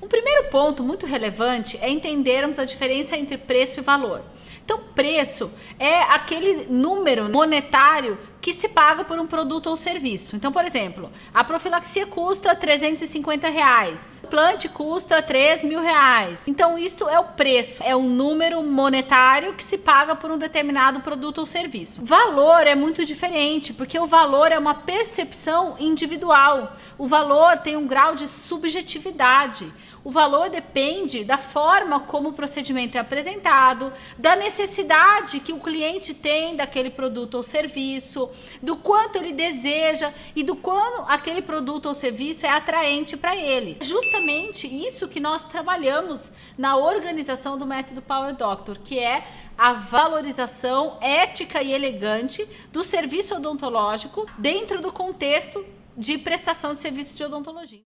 Um primeiro ponto muito relevante é entendermos a diferença entre preço e valor. Então, preço é aquele número monetário que se paga por um produto ou serviço. Então, por exemplo, a profilaxia custa 350 reais, plante custa 3 mil reais. Então, isto é o preço, é o número monetário que se paga por um determinado produto ou serviço. Valor é muito diferente, porque o valor é uma percepção individual. O valor tem um grau de subjetividade. O valor depende da forma como o procedimento é apresentado, da necessidade que o cliente tem daquele produto ou serviço, do quanto ele deseja e do quanto aquele produto ou serviço é atraente para ele. Justamente isso que nós trabalhamos na organização do método Power Doctor, que é a valorização ética e elegante do serviço odontológico dentro do contexto de prestação de serviço de odontologia.